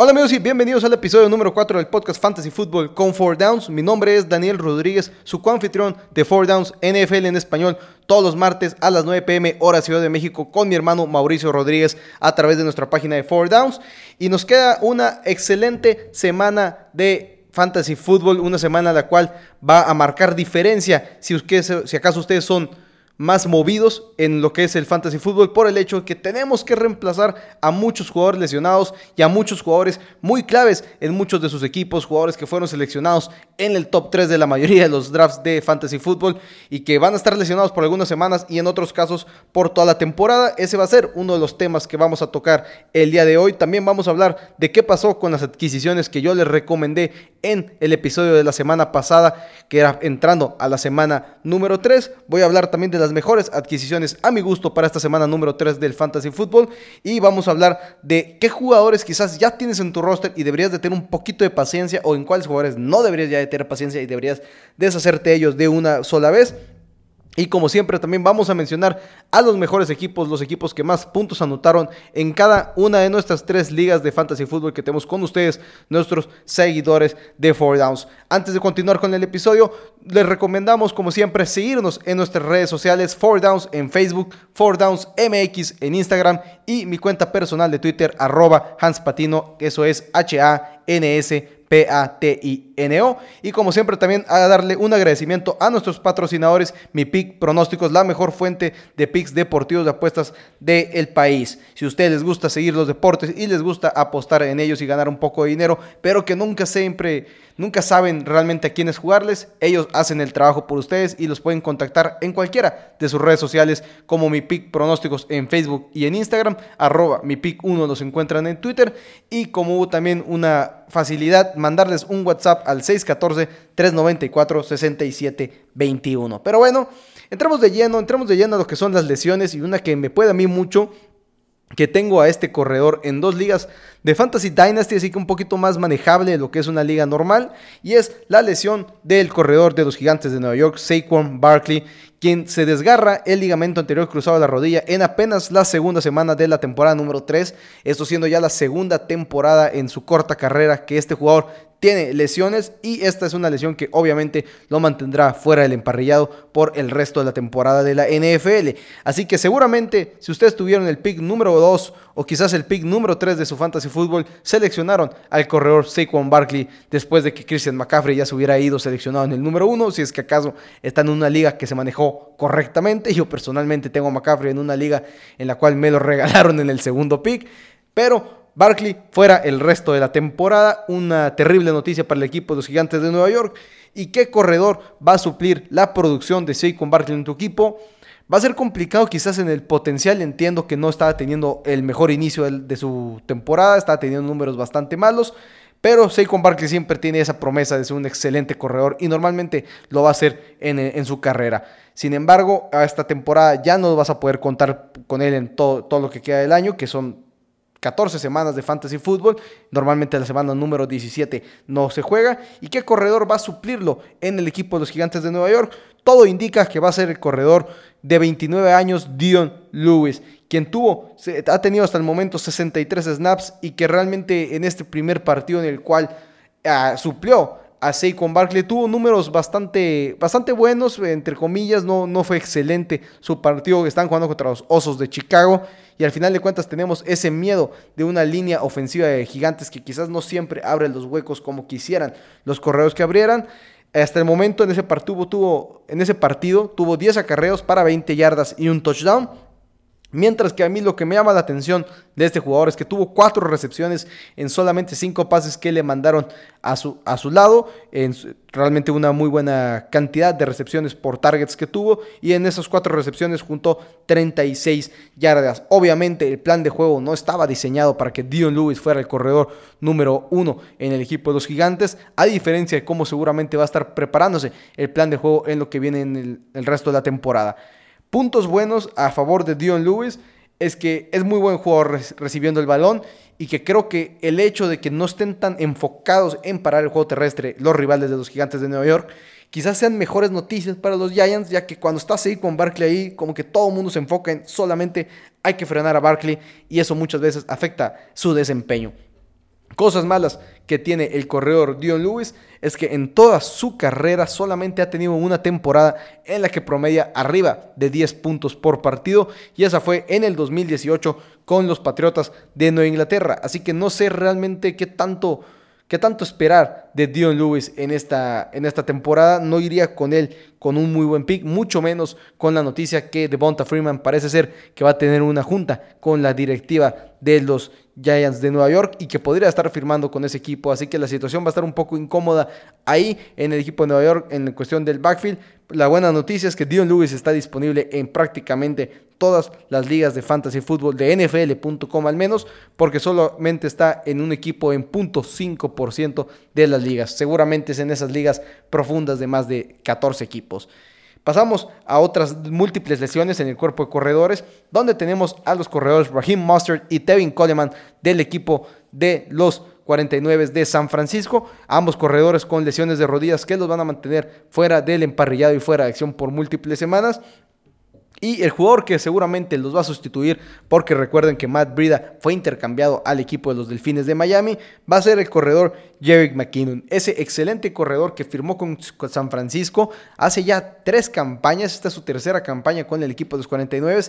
Hola amigos y bienvenidos al episodio número 4 del podcast Fantasy Football con 4 Downs. Mi nombre es Daniel Rodríguez, su coanfitrión de 4 Downs NFL en español, todos los martes a las 9 pm hora Ciudad de México con mi hermano Mauricio Rodríguez a través de nuestra página de 4 Downs. Y nos queda una excelente semana de Fantasy Football, una semana la cual va a marcar diferencia si, si acaso ustedes son más movidos en lo que es el fantasy fútbol por el hecho de que tenemos que reemplazar a muchos jugadores lesionados y a muchos jugadores muy claves en muchos de sus equipos, jugadores que fueron seleccionados en el top 3 de la mayoría de los drafts de fantasy fútbol y que van a estar lesionados por algunas semanas y en otros casos por toda la temporada. Ese va a ser uno de los temas que vamos a tocar el día de hoy. También vamos a hablar de qué pasó con las adquisiciones que yo les recomendé en el episodio de la semana pasada, que era entrando a la semana número 3. Voy a hablar también de las mejores adquisiciones a mi gusto para esta semana número 3 del Fantasy Football y vamos a hablar de qué jugadores quizás ya tienes en tu roster y deberías de tener un poquito de paciencia o en cuáles jugadores no deberías ya de tener paciencia y deberías deshacerte de ellos de una sola vez. Y como siempre también vamos a mencionar a los mejores equipos, los equipos que más puntos anotaron en cada una de nuestras tres ligas de fantasy fútbol que tenemos con ustedes, nuestros seguidores de Four Downs. Antes de continuar con el episodio, les recomendamos como siempre seguirnos en nuestras redes sociales, Four Downs en Facebook, Four Downs MX en Instagram y mi cuenta personal de Twitter, arroba Hans Patino, eso es H-A-N-S P-A-T-I-N-O. Y como siempre también a darle un agradecimiento a nuestros patrocinadores, mi pick pronósticos, la mejor fuente de picks deportivos de apuestas del país. Si a ustedes les gusta seguir los deportes y les gusta apostar en ellos y ganar un poco de dinero, pero que nunca siempre nunca saben realmente a quiénes jugarles, ellos hacen el trabajo por ustedes y los pueden contactar en cualquiera de sus redes sociales como mi pick pronósticos en Facebook y en Instagram, arroba mi pick 1 los encuentran en Twitter y como también una facilidad mandarles un WhatsApp al 614-394-6721. Pero bueno, entramos de lleno, entramos de lleno a lo que son las lesiones y una que me puede a mí mucho que tengo a este corredor en dos ligas de Fantasy Dynasty, así que un poquito más manejable de lo que es una liga normal, y es la lesión del corredor de los gigantes de Nueva York, Saquon Barkley, quien se desgarra el ligamento anterior cruzado de la rodilla en apenas la segunda semana de la temporada número 3, esto siendo ya la segunda temporada en su corta carrera que este jugador tiene lesiones y esta es una lesión que obviamente lo mantendrá fuera del emparrillado por el resto de la temporada de la NFL. Así que seguramente si ustedes tuvieron el pick número 2 o quizás el pick número 3 de su fantasy fútbol, seleccionaron al corredor Saquon Barkley después de que Christian McCaffrey ya se hubiera ido seleccionado en el número 1, si es que acaso está en una liga que se manejó correctamente. Yo personalmente tengo a McCaffrey en una liga en la cual me lo regalaron en el segundo pick, pero Barkley fuera el resto de la temporada. Una terrible noticia para el equipo de los Gigantes de Nueva York. ¿Y qué corredor va a suplir la producción de Saquon Barkley en tu equipo? Va a ser complicado quizás en el potencial. Entiendo que no estaba teniendo el mejor inicio de, su temporada. Estaba teniendo números bastante malos. Pero Saquon Barkley siempre tiene esa promesa de ser un excelente corredor y normalmente lo va a hacer en, su carrera. Sin embargo, a esta temporada ya no vas a poder contar con él en todo, todo lo que queda del año, que son 14 semanas de fantasy fútbol. Normalmente la semana número 17 no se juega. ¿Y qué corredor va a suplirlo en el equipo de los Gigantes de Nueva York? Todo indica que va a ser el corredor de 29 años, Dion Lewis, quien tuvo, ha tenido hasta el momento 63 snaps y que realmente en este primer partido en el cual uh, suplió a Saquon Barkley. Tuvo números bastante, bastante buenos, entre comillas, no, no fue excelente su partido. Están jugando contra los Osos de Chicago y al final de cuentas tenemos ese miedo de una línea ofensiva de gigantes que quizás no siempre abre los huecos como quisieran los correos que abrieran. Hasta el momento en ese partido tuvo, en ese partido, tuvo 10 acarreos para 20 yardas y un touchdown. Mientras que a mí lo que me llama la atención de este jugador es que tuvo cuatro recepciones en solamente cinco pases que le mandaron a su, a su lado. En realmente una muy buena cantidad de recepciones por targets que tuvo. Y en esas cuatro recepciones juntó 36 yardas. Obviamente el plan de juego no estaba diseñado para que Dion Lewis fuera el corredor número uno en el equipo de los gigantes. A diferencia de cómo seguramente va a estar preparándose el plan de juego en lo que viene en el, el resto de la temporada. Puntos buenos a favor de Dion Lewis es que es muy buen jugador recibiendo el balón y que creo que el hecho de que no estén tan enfocados en parar el juego terrestre los rivales de los gigantes de Nueva York, quizás sean mejores noticias para los Giants, ya que cuando estás ahí con Barkley ahí, como que todo el mundo se enfoca en solamente hay que frenar a Barkley y eso muchas veces afecta su desempeño. Cosas malas que tiene el corredor Dion Lewis es que en toda su carrera solamente ha tenido una temporada en la que promedia arriba de 10 puntos por partido y esa fue en el 2018 con los Patriotas de Nueva Inglaterra. Así que no sé realmente qué tanto ¿Qué tanto esperar de Dion Lewis en esta, en esta temporada? No iría con él con un muy buen pick, mucho menos con la noticia que Devonta Freeman parece ser que va a tener una junta con la directiva de los Giants de Nueva York y que podría estar firmando con ese equipo. Así que la situación va a estar un poco incómoda ahí en el equipo de Nueva York en cuestión del backfield. La buena noticia es que Dion Lewis está disponible en prácticamente todas las ligas de fantasy fútbol de NFL.com al menos, porque solamente está en un equipo en .5% de las ligas. Seguramente es en esas ligas profundas de más de 14 equipos. Pasamos a otras múltiples lesiones en el cuerpo de corredores, donde tenemos a los corredores Raheem Mustard y Tevin Coleman del equipo de los 49 de San Francisco. Ambos corredores con lesiones de rodillas que los van a mantener fuera del emparrillado y fuera de acción por múltiples semanas. Y el jugador que seguramente los va a sustituir, porque recuerden que Matt Brida fue intercambiado al equipo de los Delfines de Miami, va a ser el corredor Jerick McKinnon. Ese excelente corredor que firmó con, San Francisco hace ya tres campañas. Esta es su tercera campaña con el equipo de los 49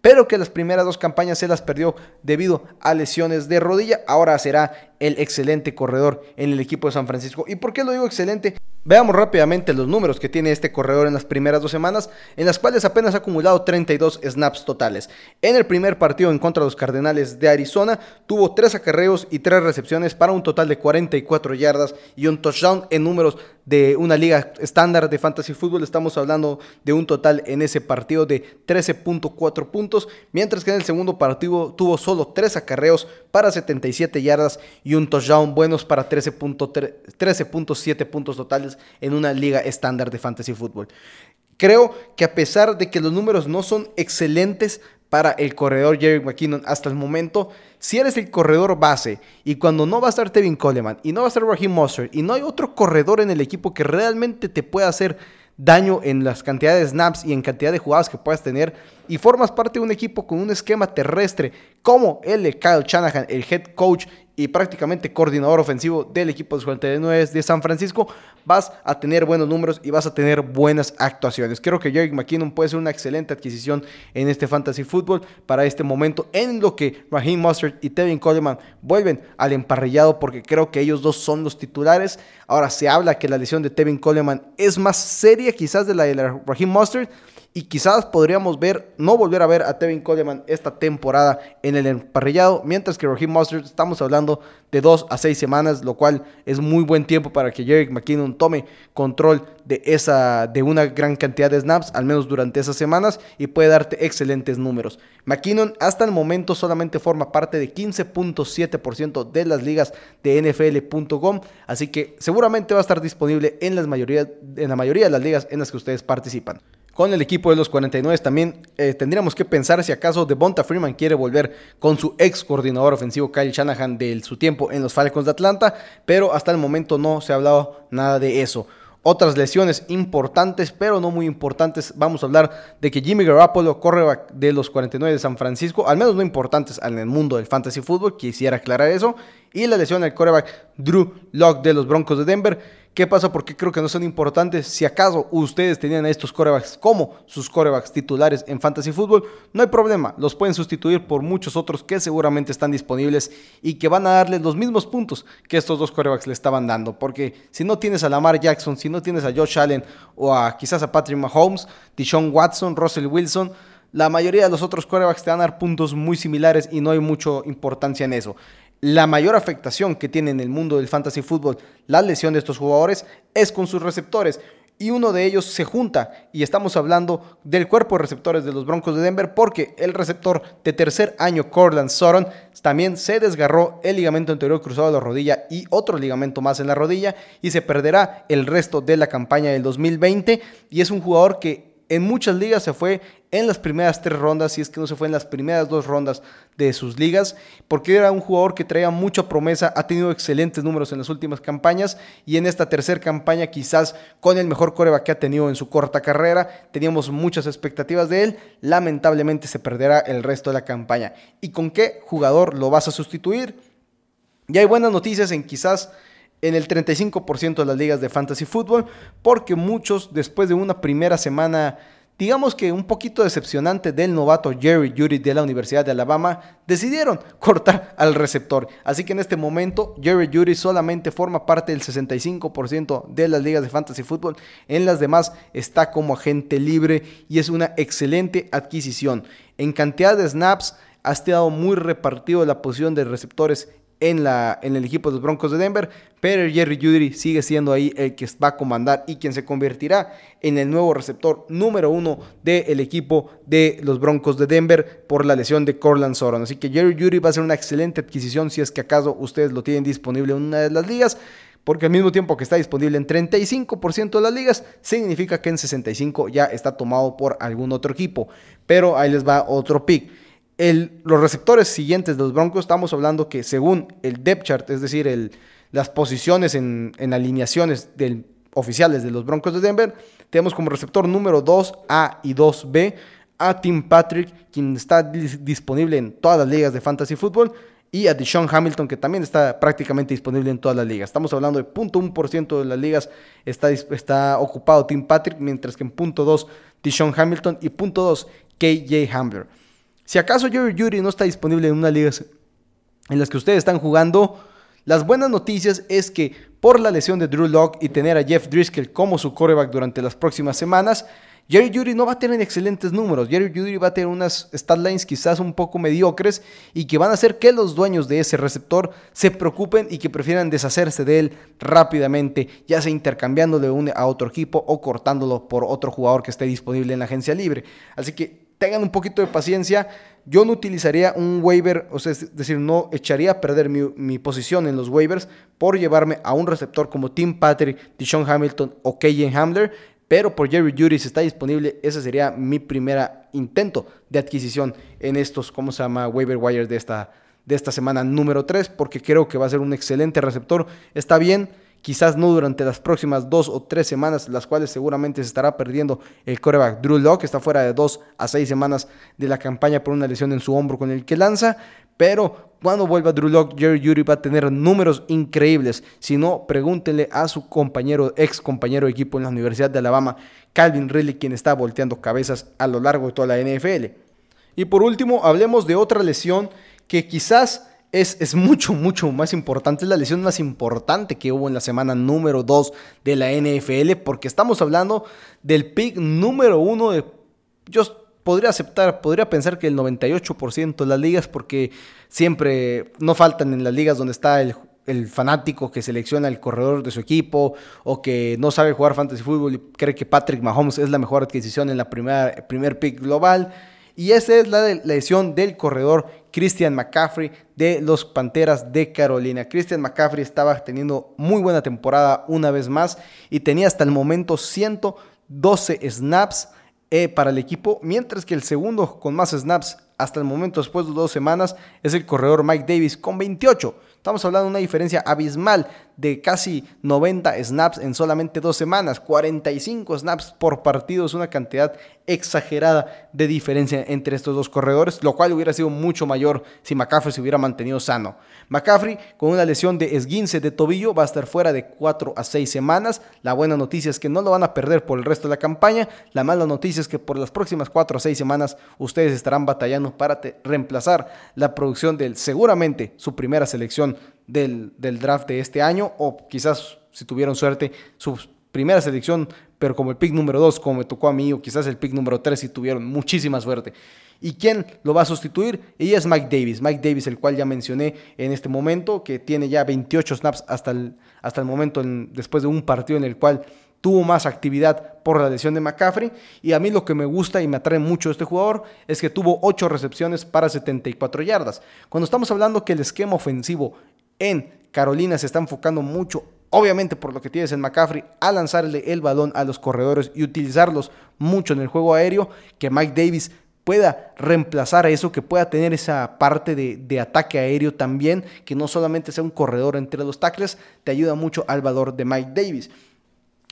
pero que las primeras dos campañas se las perdió debido a lesiones de rodilla. Ahora será el excelente corredor en el equipo de San Francisco. ¿Y por qué lo digo excelente? Veamos rápidamente los números que tiene este corredor en las primeras dos semanas, en las cuales apenas ha acumulado 32 snaps totales. En el primer partido en contra de los Cardenales de Arizona, tuvo 3 acarreos y 3 recepciones para un total de 44 yardas y un touchdown en números de una liga estándar de fantasy fútbol. Estamos hablando de un total en ese partido de 13.4 puntos, mientras que en el segundo partido tuvo solo 3 acarreos para 77 yardas y un touchdown buenos para 13.7 puntos totales en una liga estándar de fantasy fútbol. Creo que a pesar de que los números no son excelentes para el corredor Jerry McKinnon hasta el momento, si eres el corredor base y cuando no va a estar Tevin Coleman y no va a estar Raheem Mostert y no hay otro corredor en el equipo que realmente te pueda hacer daño en las cantidades de snaps y en cantidad de jugadas que puedas tener y formas parte de un equipo con un esquema terrestre como el de Kyle Shanahan, el head coach y prácticamente coordinador ofensivo del equipo de 49 de San Francisco, vas a tener buenos números y vas a tener buenas actuaciones. Creo que Jerick McKinnon puede ser una excelente adquisición en este fantasy fútbol para este momento en lo que Raheem Mustard y Tevin Coleman vuelven al emparrillado porque creo que ellos dos son los titulares. Ahora se habla que la lesión de Tevin Coleman es más seria quizás de la de Raheem Mustard y quizás podríamos ver, no volver a ver a Tevin Coleman esta temporada en el emparrillado, mientras que Raheem Mostert estamos hablando de dos a seis semanas, lo cual es muy buen tiempo para que Jerick McKinnon tome control de, esa, de una gran cantidad de snaps, al menos durante esas semanas, y puede darte excelentes números. McKinnon hasta el momento solamente forma parte de 15.7% de las ligas de NFL.com, así que seguramente va a estar disponible en, las mayoría, en la mayoría de las ligas en las que ustedes participan con el equipo de los 49 también eh, tendríamos que pensar si acaso Devonta Freeman quiere volver con su ex coordinador ofensivo Kyle Shanahan de su tiempo en los Falcons de Atlanta, pero hasta el momento no se ha hablado nada de eso. Otras lesiones importantes, pero no muy importantes. Vamos a hablar de que Jimmy Garoppolo, corre de los 49 de San Francisco, al menos no importantes en el mundo del fantasy fútbol, quisiera aclarar eso. Y la lesión del coreback Drew Locke de los Broncos de Denver ¿Qué pasa? Porque creo que no son importantes. Si acaso ustedes tenían a estos corebacks como sus corebacks titulares en Fantasy Football, no hay problema. Los pueden sustituir por muchos otros que seguramente están disponibles y que van a darles los mismos puntos que estos dos corebacks le estaban dando. Porque si no tienes a Lamar Jackson, si no tienes a Josh Allen o a quizás a Patrick Mahomes, Deshaun Watson, Russell Wilson, la mayoría de los otros corebacks te van a dar puntos muy similares y no hay mucha importancia en eso la mayor afectación que tiene en el mundo del fantasy fútbol la lesión de estos jugadores es con sus receptores. Y uno de ellos se junta y estamos hablando del cuerpo de receptores de los Broncos de Denver porque el receptor de tercer año, Corland Soron, también se desgarró el ligamento anterior cruzado de la rodilla y otro ligamento más en la rodilla y se perderá el resto de la campaña del 2020 y es un jugador que en muchas ligas se fue en las primeras tres rondas, si es que no se fue en las primeras dos rondas de sus ligas, porque era un jugador que traía mucha promesa, ha tenido excelentes números en las últimas campañas y en esta tercera campaña quizás con el mejor coreback que ha tenido en su corta carrera, teníamos muchas expectativas de él, lamentablemente se perderá el resto de la campaña. ¿Y con qué jugador lo vas a sustituir? Y hay buenas noticias en quizás en el 35% de las ligas de fantasy fútbol, porque muchos después de una primera semana digamos que un poquito decepcionante del novato Jerry Judy de la Universidad de Alabama, decidieron cortar al receptor. Así que en este momento Jerry Judy solamente forma parte del 65% de las ligas de fantasy fútbol. En las demás está como agente libre y es una excelente adquisición. En cantidad de snaps ha estado muy repartido la posición de receptores en, la, en el equipo de los Broncos de Denver, pero Jerry Judy sigue siendo ahí el que va a comandar y quien se convertirá en el nuevo receptor número uno del equipo de los Broncos de Denver por la lesión de Corland Soron. Así que Jerry Judy va a ser una excelente adquisición si es que acaso ustedes lo tienen disponible en una de las ligas. Porque al mismo tiempo que está disponible en 35% de las ligas, significa que en 65% ya está tomado por algún otro equipo. Pero ahí les va otro pick los receptores siguientes de los Broncos, estamos hablando que según el depth chart, es decir, las posiciones en, alineaciones oficiales de los Broncos de Denver, tenemos como receptor número 2A y 2B a Tim Patrick, quien está disponible en todas las ligas de fantasy fútbol, y a Deshaun Hamilton, que también está prácticamente disponible en todas las ligas. Estamos hablando de 0.1% de las ligas está, está ocupado Tim Patrick, mientras que en 0.2 Deshaun Hamilton y 0.2 KJ Hamler. Si acaso Jerry Judy no está disponible en una liga en las que ustedes están jugando, las buenas noticias es que por la lesión de Drew Locke y tener a Jeff Driscoll como su coreback durante las próximas semanas, Jerry Judy no va a tener excelentes números. Jerry Judy va a tener unas stat lines quizás un poco mediocres y que van a hacer que los dueños de ese receptor se preocupen y que prefieran deshacerse de él rápidamente, ya sea intercambiándole a otro equipo o cortándolo por otro jugador que esté disponible en la agencia libre. Así que tengan un poquito de paciencia. Yo no utilizaría un waiver, o sea, es decir, no echaría a perder mi, posición en los waivers por llevarme a un receptor como Tim Patrick, Deshaun Hamilton o KJ Hamler, pero por Jerry Judy si está disponible, ese sería mi primer intento de adquisición en estos, ¿cómo se llama? Waiver wires de esta, de esta semana número 3, porque creo que va a ser un excelente receptor. Está bien quizás no durante las próximas dos o tres semanas, las cuales seguramente se estará perdiendo el coreback Drew Locke, está fuera de dos a seis semanas de la campaña por una lesión en su hombro con el que lanza, pero cuando vuelva Drew Locke, Jerry Judy va a tener números increíbles. Si no, pregúntenle a su compañero, ex compañero de equipo en la Universidad de Alabama, Calvin Ridley, quien está volteando cabezas a lo largo de toda la NFL. Y por último, hablemos de otra lesión que quizás es, mucho, mucho más importante. Es la lesión más importante que hubo en la semana número 2 de la NFL, porque estamos hablando del pick número 1 de. Yo podría aceptar, podría pensar que el 98% de las ligas, porque siempre no faltan en las ligas donde está el, el fanático que selecciona el corredor de su equipo o que no sabe jugar fantasy fútbol y cree que Patrick Mahomes es la mejor adquisición en la primera primer pick global. Y esa es la lesión del corredor Christian McCaffrey de los Panteras de Carolina. Christian McCaffrey estaba teniendo muy buena temporada una vez más y tenía hasta el momento 112 snaps eh, para el equipo, mientras que el segundo con más snaps hasta el momento después de dos semanas es el corredor Mike Davis con 28. Estamos hablando de una diferencia abismal de casi 90 snaps en solamente dos semanas. 45 snaps por partido es una cantidad exagerada de diferencia entre estos dos corredores, lo cual hubiera sido mucho mayor si McCaffrey se hubiera mantenido sano. McCaffrey con una lesión de esguince de tobillo va a estar fuera de 4 a 6 semanas. La buena noticia es que no lo van a perder por el resto de la campaña. La mala noticia es que por las próximas 4 a 6 semanas ustedes estarán batallando para reemplazar la producción del seguramente su primera selección del, draft de este año, o quizás si tuvieron suerte, su primera selección, pero como el pick número 2, como me tocó a mí, o quizás el pick número 3, si tuvieron muchísima suerte. ¿Y quién lo va a sustituir? Y es Mike Davis. Mike Davis, el cual ya mencioné en este momento, que tiene ya 28 snaps hasta el, hasta el momento, después de un partido en el cual tuvo más actividad por la lesión de McCaffrey. Y a mí lo que me gusta y me atrae mucho de este jugador es que tuvo 8 recepciones para 74 yardas. Cuando estamos hablando que el esquema ofensivo en Carolina se está enfocando mucho, obviamente por lo que tienes en McCaffrey, a lanzarle el balón a los corredores y utilizarlos mucho en el juego aéreo, que Mike Davis pueda reemplazar a eso, que pueda tener esa parte de, de, ataque aéreo también, que no solamente sea un corredor entre los tackles, te ayuda mucho al valor de Mike Davis.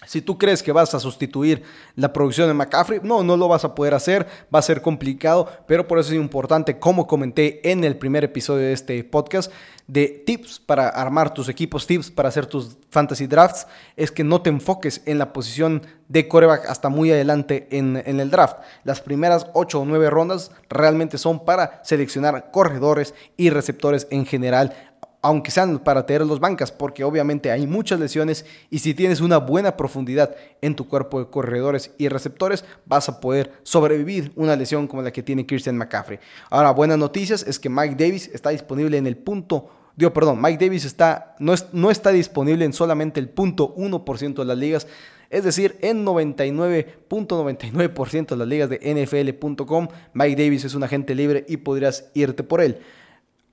Si tú crees que vas a sustituir la producción de McCaffrey, no, no lo vas a poder hacer, va a ser complicado, pero por eso es importante, como comenté en el primer episodio de este podcast, de tips para armar tus equipos, tips para hacer tus fantasy drafts, es que no te enfoques en la posición de coreback hasta muy adelante en, en el draft. Las primeras 8 o 9 rondas realmente son para seleccionar corredores y receptores en general aunque sean para tener los bancas, porque obviamente hay muchas lesiones y si tienes una buena profundidad en tu cuerpo de corredores y receptores, vas a poder sobrevivir una lesión como la que tiene Christian McCaffrey. Ahora, buenas noticias es que Mike Davis está disponible en el punto Digo, perdón, Mike Davis está, no, no está disponible en solamente el punto 1% de las ligas, es decir, en 99.99% de las ligas de NFL.com, Mike Davis es un agente libre y podrías irte por él.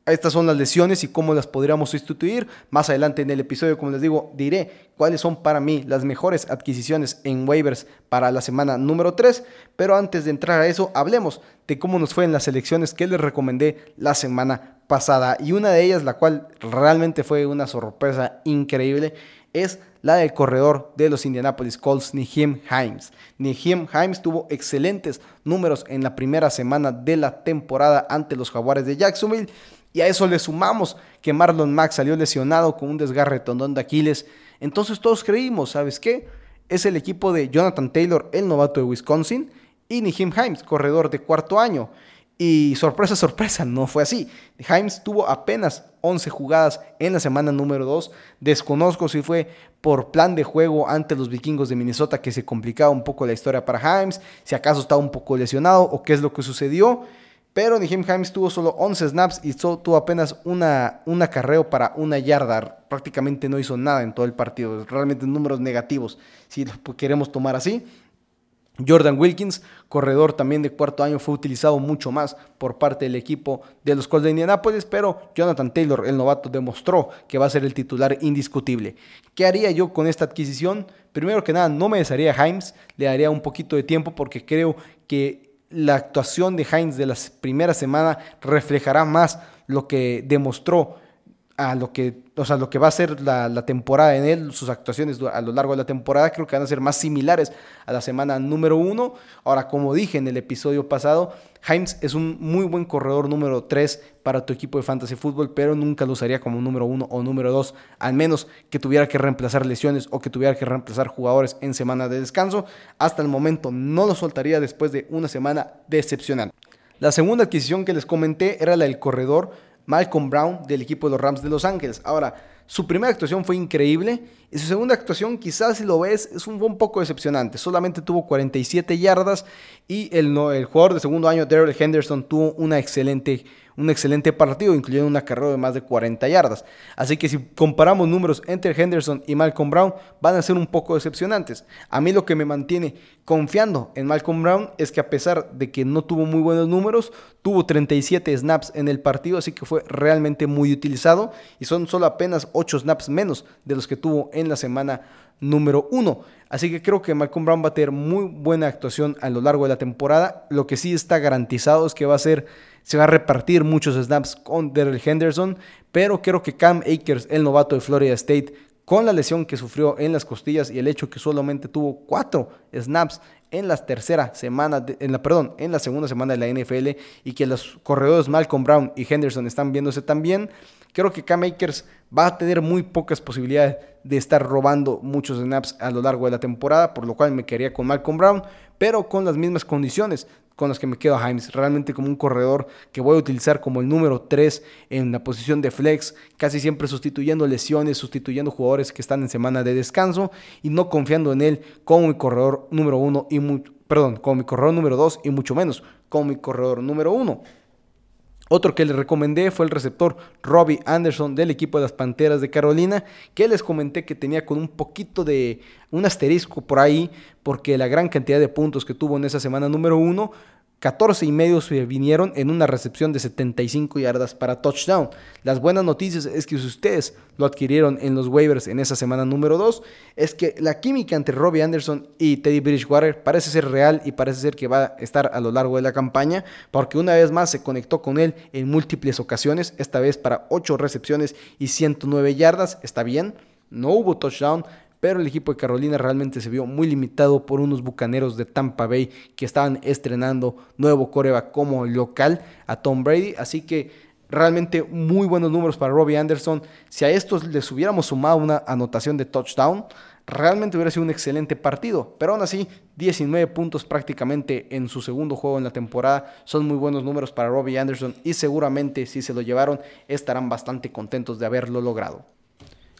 Estas son las lesiones y cómo las podríamos sustituir. Más adelante en el episodio, como les digo, diré cuáles son para mí las mejores adquisiciones en waivers para la semana número 3. Pero antes de entrar a eso, hablemos de cómo nos fue en las selecciones que les recomendé la semana pasada. Y una de ellas, la cual realmente fue una sorpresa increíble, es la del corredor de los Indianapolis Colts, Nihim Himes. Nihim Himes tuvo excelentes números en la primera semana de la temporada ante los Jaguares de Jacksonville y a eso le sumamos que Marlon Mack salió lesionado con un desgarre tondón de Aquiles. Entonces todos creímos, ¿sabes qué? Es el equipo de Jonathan Taylor, el novato de Wisconsin, y Nihim Himes, corredor de cuarto año. Y sorpresa, sorpresa, no fue así. Himes tuvo apenas 11 jugadas en la semana número 2. Desconozco si fue por plan de juego ante los vikingos de Minnesota que se complicaba un poco la historia para Himes, si acaso estaba un poco lesionado o qué es lo que sucedió. Pero Nihim Himes tuvo solo 11 snaps y tuvo apenas una, un acarreo para una yarda. Prácticamente no hizo nada en todo el partido. Realmente números negativos, si lo queremos tomar así. Jordan Wilkins, corredor también de cuarto año, fue utilizado mucho más por parte del equipo de los Colts de Indianapolis, pero Jonathan Taylor, el novato, demostró que va a ser el titular indiscutible. ¿Qué haría yo con esta adquisición? Primero que nada, no me desharía a Himes, le daría un poquito de tiempo porque creo que la actuación de Heinz de la primera semana reflejará más lo que demostró a lo que, o sea, lo que va a ser la, temporada en él, sus actuaciones a lo largo de la temporada, creo que van a ser más similares a la semana número uno. Ahora, como dije en el episodio pasado, Himes es un muy buen corredor número 3 para tu equipo de fantasy fútbol, pero nunca lo usaría como número 1 o número 2, al menos que tuviera que reemplazar lesiones o que tuviera que reemplazar jugadores en semana de descanso. Hasta el momento no lo soltaría después de una semana decepcionante. La segunda adquisición que les comenté era la del corredor Malcolm Brown del equipo de los Rams de Los Ángeles. Ahora, su primera actuación fue increíble y su segunda actuación quizás si lo ves es un, poco decepcionante. Solamente tuvo 47 yardas y el, jugador de segundo año, Daryl Henderson, tuvo una excelente un excelente partido, incluyendo una carrera de más de 40 yardas. Así que si comparamos números entre Henderson y Malcolm Brown, van a ser un poco decepcionantes. A mí lo que me mantiene confiando en Malcolm Brown es que a pesar de que no tuvo muy buenos números, tuvo 37 snaps en el partido, así que fue realmente muy utilizado y son solo apenas 8 snaps menos de los que tuvo en la semana número 1. Así que creo que Malcolm Brown va a tener muy buena actuación a lo largo de la temporada. Lo que sí está garantizado es que va a ser se va a repartir muchos snaps con Daryl Henderson, pero creo que Cam Akers, el novato de Florida State, con la lesión que sufrió en las costillas y el hecho que solamente tuvo cuatro snaps en la tercera semana, en la, perdón, en la segunda semana de la NFL y que los corredores Malcolm Brown y Henderson están viéndose también, creo que Cam Akers va a tener muy pocas posibilidades de estar robando muchos snaps a lo largo de la temporada, por lo cual me quedaría con Malcolm Brown, pero con las mismas condiciones con las que me quedo a Himes. Realmente como un corredor que voy a utilizar como el número 3 en la posición de flex, casi siempre sustituyendo lesiones, sustituyendo jugadores que están en semana de descanso y no confiando en él como mi corredor número 1 y perdón, como mi corredor número 2 y mucho menos como mi corredor número 1. Otro que les recomendé fue el receptor Robbie Anderson del equipo de las Panteras de Carolina, que les comenté que tenía con un poquito de un asterisco por ahí, porque la gran cantidad de puntos que tuvo en esa semana número uno 14 y medio se vinieron en una recepción de 75 yardas para touchdown. Las buenas noticias es que si ustedes lo adquirieron en los waivers en esa semana número 2, es que la química entre Robbie Anderson y Teddy Bridgewater parece ser real y parece ser que va a estar a lo largo de la campaña, porque una vez más se conectó con él en múltiples ocasiones, esta vez para 8 recepciones y 109 yardas, está bien, no hubo touchdown, pero el equipo de Carolina realmente se vio muy limitado por unos bucaneros de Tampa Bay que estaban estrenando nuevo coreback como local a Tom Brady, así que realmente muy buenos números para Robbie Anderson. Si a estos les hubiéramos sumado una anotación de touchdown, realmente hubiera sido un excelente partido. Pero aún así, 19 puntos prácticamente en su segundo juego en la temporada. Son muy buenos números para Robbie Anderson y seguramente si se lo llevaron estarán bastante contentos de haberlo logrado.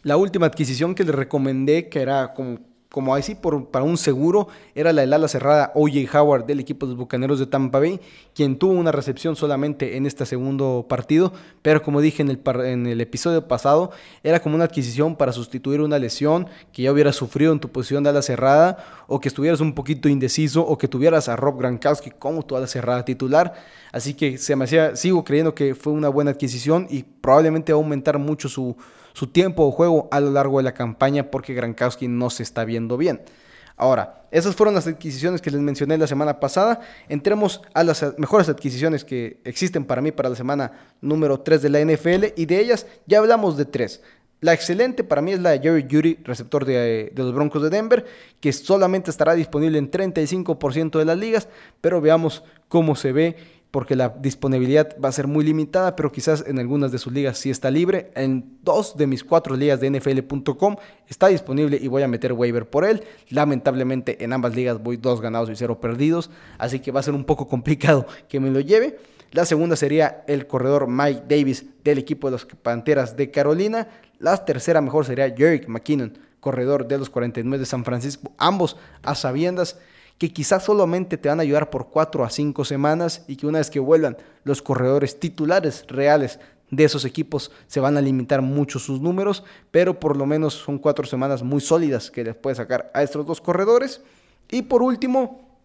La última adquisición que les recomendé, que era como como así por, para un seguro, era la del ala cerrada O.J. Howard del equipo de los Bucaneros de Tampa Bay, quien tuvo una recepción solamente en este segundo partido, pero como dije en el, en el episodio pasado, era como una adquisición para sustituir una lesión que ya hubieras sufrido en tu posición de ala cerrada, o que estuvieras un poquito indeciso, o que tuvieras a Rob Gronkowski como tu ala cerrada titular. Así que se me hacía, sigo creyendo que fue una buena adquisición y probablemente va a aumentar mucho su su tiempo de juego a lo largo de la campaña porque Grankowski no se está viendo bien. Ahora, esas fueron las adquisiciones que les mencioné la semana pasada. Entremos a las mejores adquisiciones que existen para mí para la semana número 3 de la NFL y de ellas ya hablamos de tres. La excelente para mí es la de Jerry Judy, receptor de, de, los Broncos de Denver, que solamente estará disponible en 35% de las ligas, pero veamos cómo se ve porque la disponibilidad va a ser muy limitada, pero quizás en algunas de sus ligas sí está libre. En dos de mis cuatro ligas de NFL.com está disponible y voy a meter waiver por él. Lamentablemente en ambas ligas voy dos ganados y cero perdidos, así que va a ser un poco complicado que me lo lleve. La segunda sería el corredor Mike Davis del equipo de los Panteras de Carolina. La tercera mejor sería Jerick McKinnon, corredor de los 49 de San Francisco, ambos a sabiendas que quizás solamente te van a ayudar por 4 a 5 semanas y que una vez que vuelvan los corredores titulares reales de esos equipos se van a limitar mucho sus números, pero por lo menos son 4 semanas muy sólidas que les puede sacar a estos dos corredores. Y por último,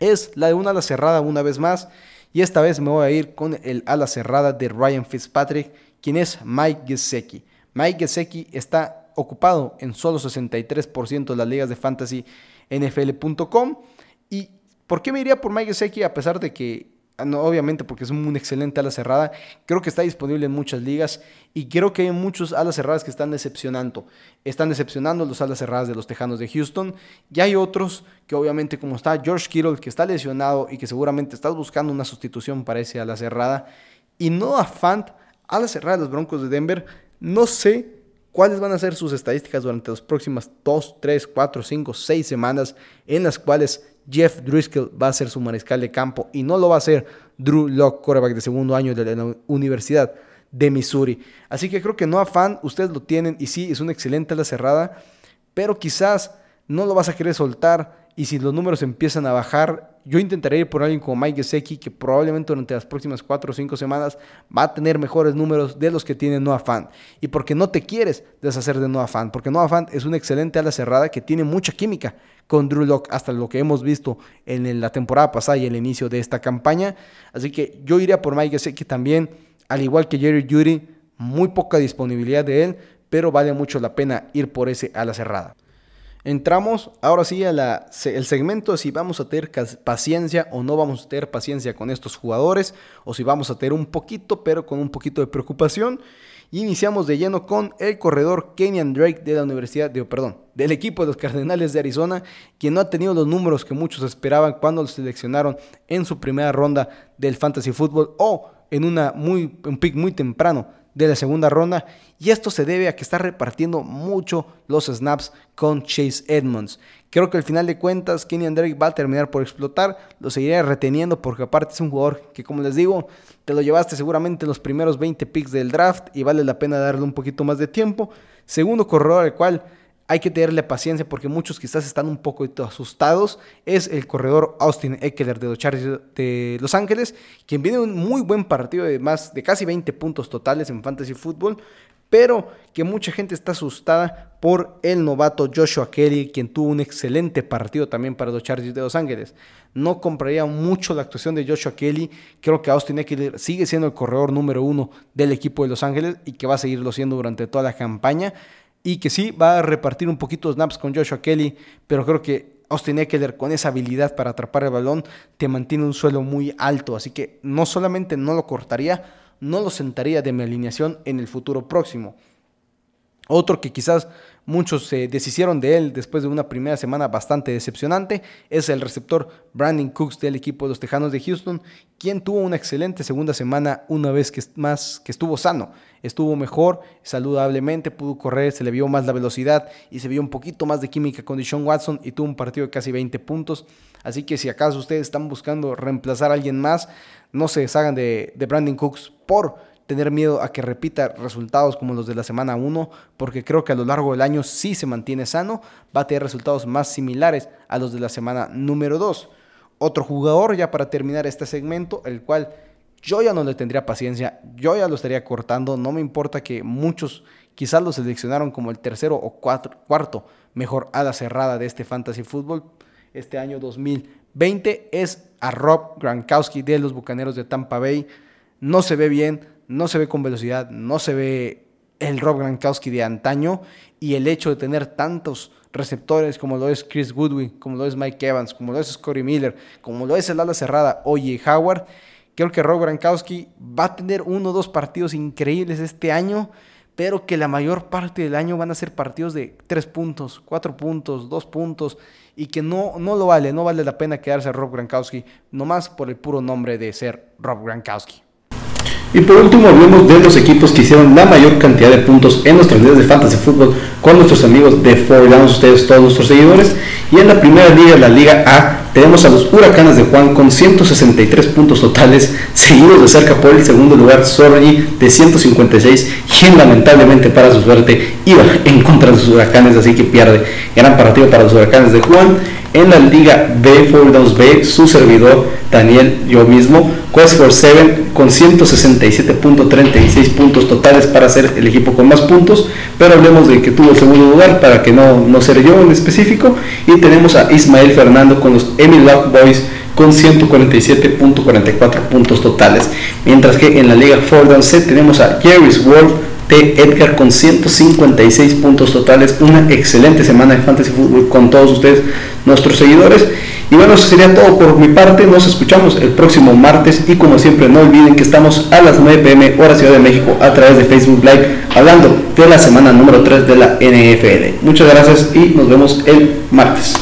es la de una ala cerrada una vez más. Y esta vez me voy a ir con el ala cerrada de Ryan Fitzpatrick, quien es Mike Gesecki. Mike Gesecki está ocupado en solo 63% de las ligas de fantasy NFL.com. ¿Y por qué me iría por Mike Gesicki a pesar de que, ah, no, obviamente porque es un excelente ala cerrada, creo que está disponible en muchas ligas y creo que hay muchos alas cerradas que están decepcionando. Están decepcionando los alas cerradas de los Tejanos de Houston y hay otros que obviamente como está George Kittle que está lesionado y que seguramente estás buscando una sustitución para ese ala cerrada y no a Fant, ala cerrada de los Broncos de Denver, no sé cuáles van a ser sus estadísticas durante las próximas 2, 3, 4, 5, 6 semanas en las cuales Jeff Driscoll va a ser su mariscal de campo y no lo va a ser Drew Locke, quarterback de segundo año de la Universidad de Missouri. Así que creo que no afán, ustedes lo tienen y sí, es una excelente la cerrada, pero quizás no lo vas a querer soltar y si los números empiezan a bajar, yo intentaré ir por alguien como Mike Gesecki, que probablemente durante las próximas 4 o 5 semanas va a tener mejores números de los que tiene Noah Fan. Y porque no te quieres deshacer de Noah Fan, porque Noah Fan es una excelente ala cerrada que tiene mucha química con Drew Locke, hasta lo que hemos visto en la temporada pasada y el inicio de esta campaña. Así que yo iría por Mike Gesecki también, al igual que Jerry Judy, muy poca disponibilidad de él, pero vale mucho la pena ir por ese ala cerrada. Entramos ahora sí al segmento de si vamos a tener paciencia o no vamos a tener paciencia con estos jugadores, o si vamos a tener un poquito, pero con un poquito de preocupación. iniciamos de lleno con el corredor Kenyan Drake de la Universidad, de, perdón, del equipo de los Cardenales de Arizona, quien no ha tenido los números que muchos esperaban cuando lo seleccionaron en su primera ronda del Fantasy Football o en una muy, un pick muy temprano de la segunda ronda y esto se debe a que está repartiendo mucho los snaps con Chase Edmonds. Creo que al final de cuentas Kenny Drake va a terminar por explotar, lo seguiré reteniendo porque aparte es un jugador que como les digo, te lo llevaste seguramente los primeros 20 picks del draft y vale la pena darle un poquito más de tiempo. Segundo corredor al cual hay que tenerle paciencia porque muchos quizás están un poco asustados. Es el corredor Austin Eckler de los Chargers de Los Ángeles, quien viene un muy buen partido de más de casi 20 puntos totales en fantasy fútbol, pero que mucha gente está asustada por el novato Joshua Kelly, quien tuvo un excelente partido también para los Chargers de Los Ángeles. No compraría mucho la actuación de Joshua Kelly. Creo que Austin Eckler sigue siendo el corredor número uno del equipo de Los Ángeles y que va a seguirlo siendo durante toda la campaña y que sí va a repartir un poquito snaps con Joshua Kelly, pero creo que Austin Eckler con esa habilidad para atrapar el balón te mantiene un suelo muy alto, así que no solamente no lo cortaría, no lo sentaría de mi alineación en el futuro próximo. Otro que quizás muchos se deshicieron de él después de una primera semana bastante decepcionante es el receptor Brandon Cooks del equipo de los Tejanos de Houston, quien tuvo una excelente segunda semana una vez que más que estuvo sano, estuvo mejor saludablemente, pudo correr, se le vio más la velocidad y se vio un poquito más de química con Deshaun Watson y tuvo un partido de casi 20 puntos. Así que si acaso ustedes están buscando reemplazar a alguien más, no se deshagan de, de Brandon Cooks por tener miedo a que repita resultados como los de la semana 1, porque creo que a lo largo del año si se mantiene sano, va a tener resultados más similares a los de la semana número 2. Otro jugador, ya para terminar este segmento, el cual yo ya no le tendría paciencia, yo ya lo estaría cortando, no me importa que muchos quizás lo seleccionaron como el tercero o cuarto mejor ala cerrada de este fantasy fútbol este año 2020, es a Rob Gronkowski de los Bucaneros de Tampa Bay. No se ve bien, no se ve con velocidad, no se ve el Rob Gronkowski de antaño y el hecho de tener tantos receptores como lo es Chris Goodwin, como lo es Mike Evans, como lo es Scotty Miller, como lo es el ala cerrada Oye Howard, creo que Rob Gronkowski va a tener uno o dos partidos increíbles este año, pero que la mayor parte del año van a ser partidos de tres puntos, cuatro puntos, dos puntos y que no, no lo vale, no vale la pena quedarse a Rob Gronkowski nomás por el puro nombre de ser Rob Gronkowski. Y por último hablemos de los equipos que hicieron la mayor cantidad de puntos en nuestras ligas de fantasy fútbol con nuestros amigos de 4 ustedes todos nuestros seguidores. Y en la primera liga, la Liga A, tenemos a los Huracanes de Juan con 163 puntos totales, seguidos de cerca por el segundo lugar Sorry de 156, quien lamentablemente para su suerte iba en contra de sus Huracanes, así que pierde gran partido para los Huracanes de Juan. En la Liga B, 4-2B, su servidor Daniel, yo mismo, Quest for 7 con 167.36 puntos totales para ser el equipo con más puntos, pero hablemos de que tuvo el segundo lugar para que no, no ser yo en específico. Y tenemos a Ismael Fernando con los Emil Lock Boys con 147.44 puntos totales. Mientras que en la Liga 4-C tenemos a Jerry's World Edgar con 156 puntos totales. Una excelente semana de Fantasy Football con todos ustedes, nuestros seguidores. Y bueno, eso sería todo por mi parte. Nos escuchamos el próximo martes. Y como siempre, no olviden que estamos a las 9 pm, hora Ciudad de México, a través de Facebook Live, hablando de la semana número 3 de la NFL. Muchas gracias y nos vemos el martes.